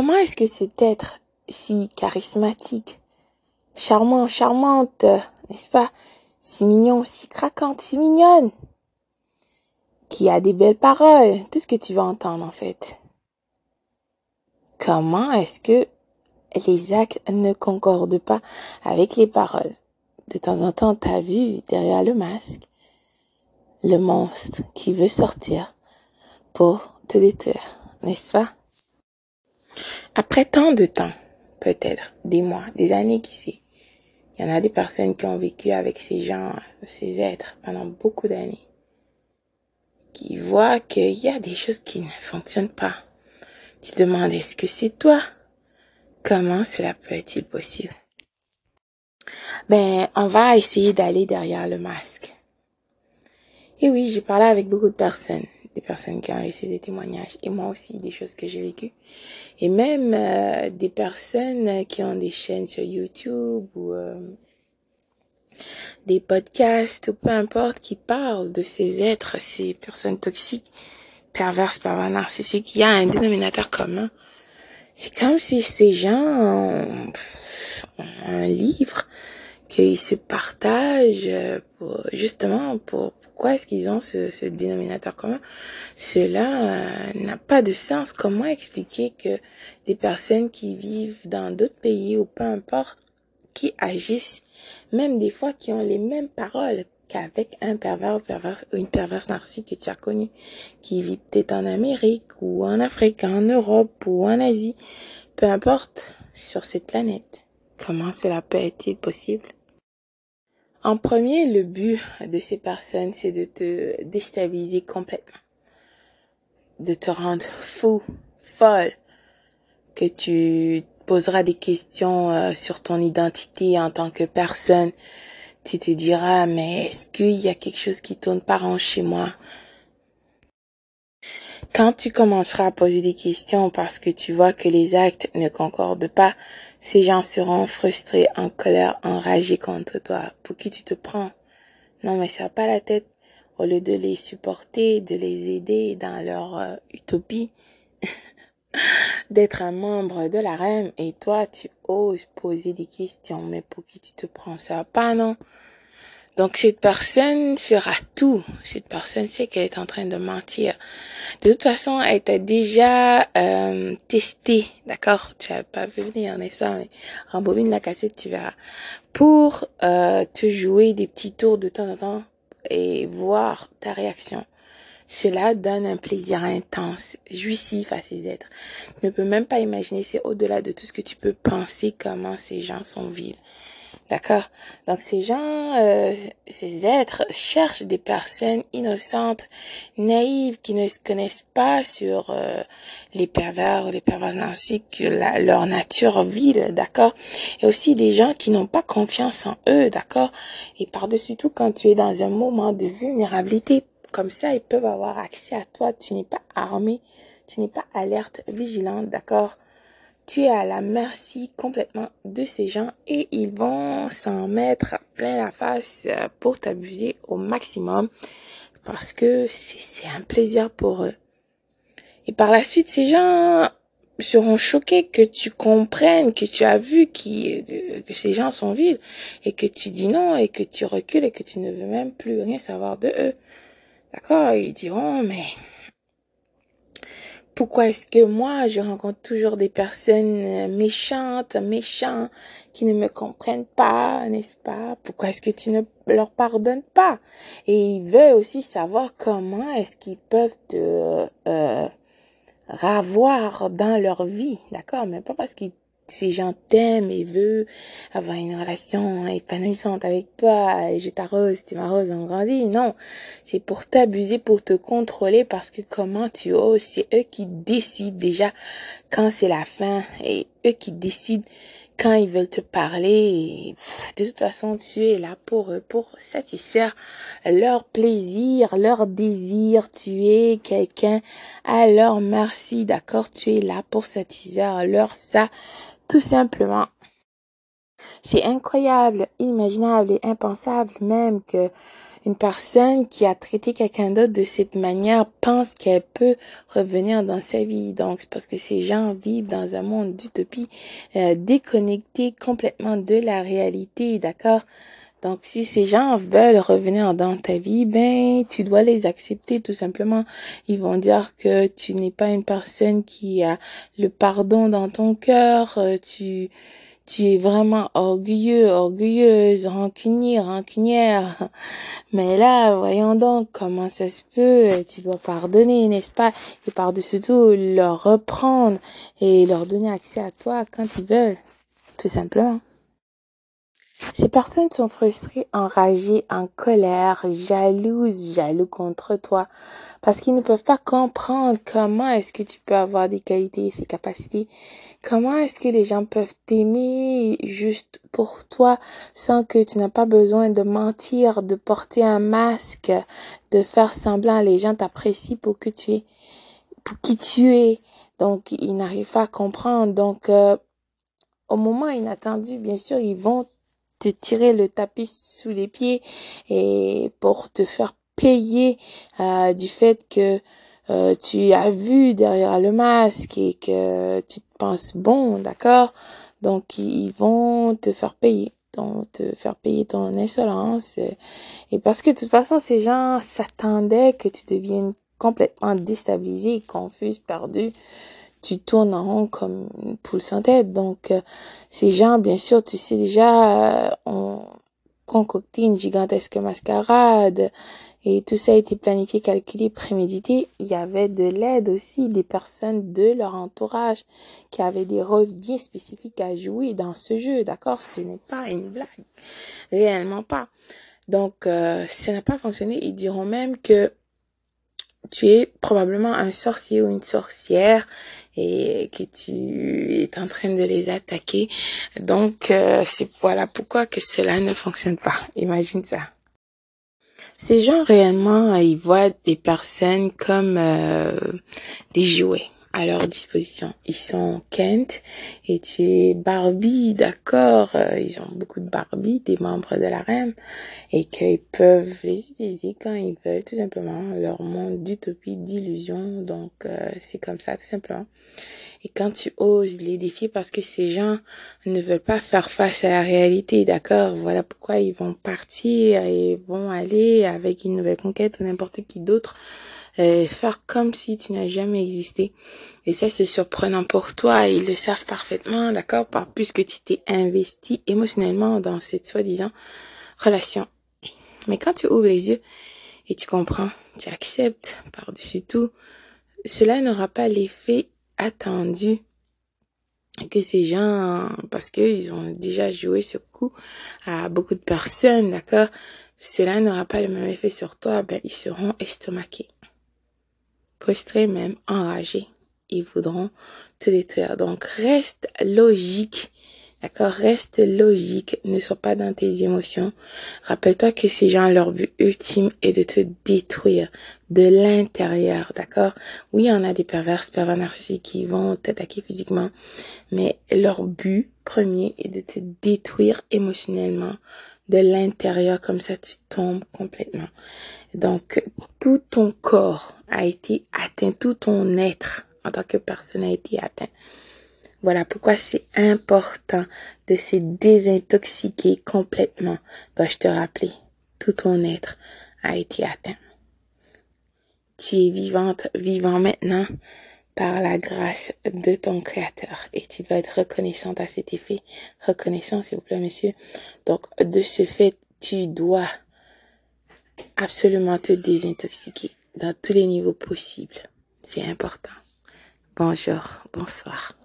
comment est-ce que cet être si charismatique, charmant, charmante, n'est-ce pas, si mignon, si craquante, si mignonne, qui a des belles paroles, tout ce que tu vas entendre en fait. Comment est-ce que les actes ne concordent pas avec les paroles? De temps en temps, t'as vu derrière le masque le monstre qui veut sortir pour te détruire, n'est-ce pas? Après tant de temps, peut-être des mois, des années, qui sait, il y en a des personnes qui ont vécu avec ces gens, ces êtres pendant beaucoup d'années, qui voient qu'il y a des choses qui ne fonctionnent pas. Tu demandes, est-ce que c'est toi? Comment cela peut être possible? Ben, on va essayer d'aller derrière le masque. Et oui, j'ai parlé avec beaucoup de personnes, des personnes qui ont laissé des témoignages, et moi aussi, des choses que j'ai vécues. Et même euh, des personnes qui ont des chaînes sur YouTube ou euh, des podcasts ou peu importe qui parlent de ces êtres, ces personnes toxiques, perverses, pervers narcissiques. Il y a un dénominateur commun. C'est comme si ces gens ont, un livre qu'ils se partagent pour, justement pour pourquoi est-ce qu'ils ont ce, ce, dénominateur commun? Cela euh, n'a pas de sens. Comment expliquer que des personnes qui vivent dans d'autres pays ou peu importe, qui agissent, même des fois qui ont les mêmes paroles qu'avec un pervers ou, pervers, ou une perverse narcissique que tu as connu, qui vit peut-être en Amérique ou en Afrique, en Europe ou en Asie, peu importe, sur cette planète? Comment cela peut être possible? En premier, le but de ces personnes, c'est de te déstabiliser complètement, de te rendre fou, folle, que tu poseras des questions euh, sur ton identité en tant que personne. Tu te diras, mais est-ce qu'il y a quelque chose qui tourne pas rond chez moi? Quand tu commenceras à poser des questions parce que tu vois que les actes ne concordent pas, ces gens seront frustrés, en colère, enragés contre toi. Pour qui tu te prends? Non, mais ça pas la tête. Au lieu de les supporter, de les aider dans leur euh, utopie, d'être un membre de la REM, et toi, tu oses poser des questions. Mais pour qui tu te prends? Ça pas, non? Donc cette personne fera tout. Cette personne sait qu'elle est en train de mentir. De toute façon, elle t'a déjà euh, testé, d'accord? Tu as pas vu venir, n'est-ce pas? Mais rembobine la cassette, tu verras. Pour euh, te jouer des petits tours de temps en temps et voir ta réaction. Cela donne un plaisir intense, jouissif à ces êtres. Tu ne peux même pas imaginer, c'est au-delà de tout ce que tu peux penser comment ces gens sont vils. D'accord. Donc ces gens, euh, ces êtres cherchent des personnes innocentes, naïves, qui ne se connaissent pas sur euh, les pervers ou les pervers narcissiques, leur nature vile, d'accord. Et aussi des gens qui n'ont pas confiance en eux, d'accord. Et par-dessus tout, quand tu es dans un moment de vulnérabilité, comme ça, ils peuvent avoir accès à toi. Tu n'es pas armé, tu n'es pas alerte, vigilante, d'accord tu es à la merci complètement de ces gens et ils vont s'en mettre plein la face pour t'abuser au maximum parce que c'est un plaisir pour eux. Et par la suite, ces gens seront choqués que tu comprennes, que tu as vu que ces gens sont vides et que tu dis non et que tu recules et que tu ne veux même plus rien savoir de eux. D'accord? Ils diront, mais pourquoi est-ce que moi, je rencontre toujours des personnes euh, méchantes, méchants, qui ne me comprennent pas, n'est-ce pas? Pourquoi est-ce que tu ne leur pardonnes pas? Et ils veulent aussi savoir comment est-ce qu'ils peuvent te euh, ravoir dans leur vie, d'accord? Mais pas parce qu'ils gens t'aiment et veulent avoir une relation épanouissante avec toi. Et je t'arrose, tu m'arroses, on grandit. Non, c'est pour t'abuser, pour te contrôler parce que comment tu oses, c'est eux qui décident déjà quand c'est la fin. Et eux qui décident quand ils veulent te parler, de toute façon, tu es là pour pour satisfaire leur plaisir, leur désir. Tu es quelqu'un à leur merci, d'accord? Tu es là pour satisfaire leur ça, tout simplement. C'est incroyable, inimaginable et impensable même que une personne qui a traité quelqu'un d'autre de cette manière pense qu'elle peut revenir dans sa vie. Donc, c'est parce que ces gens vivent dans un monde d'utopie, euh, déconnecté complètement de la réalité, d'accord? Donc, si ces gens veulent revenir dans ta vie, ben, tu dois les accepter tout simplement. Ils vont dire que tu n'es pas une personne qui a le pardon dans ton cœur, euh, tu, tu es vraiment orgueilleux, orgueilleuse, rancunier, rancunière. Mais là, voyons donc comment ça se peut. Tu dois pardonner, n'est-ce pas? Et par-dessus tout, leur reprendre et leur donner accès à toi quand ils veulent. Tout simplement. Ces personnes sont frustrées, enragées, en colère, jalouses, jaloux contre toi, parce qu'ils ne peuvent pas comprendre comment est-ce que tu peux avoir des qualités et ces capacités, comment est-ce que les gens peuvent t'aimer juste pour toi sans que tu n'as pas besoin de mentir, de porter un masque, de faire semblant les gens t'apprécient pour que tu es, pour qui tu es. Donc, ils n'arrivent pas à comprendre. Donc, euh, au moment inattendu, bien sûr, ils vont te tirer le tapis sous les pieds et pour te faire payer euh, du fait que euh, tu as vu derrière le masque et que tu te penses bon, d'accord? Donc ils vont te faire payer, te faire payer ton insolence. Et parce que de toute façon ces gens s'attendaient que tu deviennes complètement déstabilisé, confus, perdu tu tournes en rond comme une poule sans tête. Donc, euh, ces gens, bien sûr, tu sais déjà, euh, ont concocté une gigantesque mascarade et tout ça a été planifié, calculé, prémédité. Il y avait de l'aide aussi des personnes de leur entourage qui avaient des rôles bien spécifiques à jouer dans ce jeu. D'accord? Ce n'est pas une blague. Réellement pas. Donc, euh, ça n'a pas fonctionné. Ils diront même que tu es probablement un sorcier ou une sorcière et que tu es en train de les attaquer. Donc, euh, c'est voilà pourquoi que cela ne fonctionne pas. Imagine ça. Ces gens réellement, ils voient des personnes comme euh, des jouets à leur disposition. Ils sont Kent et tu es Barbie, d'accord euh, Ils ont beaucoup de Barbie, des membres de la reine, et qu'ils peuvent les utiliser quand ils veulent, tout simplement. Leur monde d'utopie, d'illusion, donc euh, c'est comme ça, tout simplement. Et quand tu oses les défier parce que ces gens ne veulent pas faire face à la réalité, d'accord Voilà pourquoi ils vont partir et vont aller avec une nouvelle conquête ou n'importe qui d'autre faire comme si tu n'as jamais existé. Et ça, c'est surprenant pour toi. Ils le savent parfaitement, d'accord, puisque tu t'es investi émotionnellement dans cette soi-disant relation. Mais quand tu ouvres les yeux et tu comprends, tu acceptes par-dessus tout, cela n'aura pas l'effet attendu que ces gens, parce qu'ils ont déjà joué ce coup à beaucoup de personnes, d'accord, cela n'aura pas le même effet sur toi, ben, ils seront estomaqués frustrés même, enragés. Ils voudront te détruire. Donc reste logique. D'accord? Reste logique. Ne sois pas dans tes émotions. Rappelle-toi que ces gens, leur but ultime est de te détruire de l'intérieur. D'accord? Oui, on a des perverses, pervers narcissiques qui vont t'attaquer physiquement. Mais leur but premier est de te détruire émotionnellement de l'intérieur. Comme ça, tu tombes complètement. Donc, tout ton corps a été atteint, tout ton être en tant que personne a été atteint. Voilà pourquoi c'est important de se désintoxiquer complètement. Dois-je te rappeler, tout ton être a été atteint. Tu es vivante, vivant maintenant par la grâce de ton créateur et tu dois être reconnaissante à cet effet. Reconnaissant, s'il vous plaît, monsieur. Donc, de ce fait, tu dois absolument te désintoxiquer dans tous les niveaux possibles. C'est important. Bonjour, bonsoir.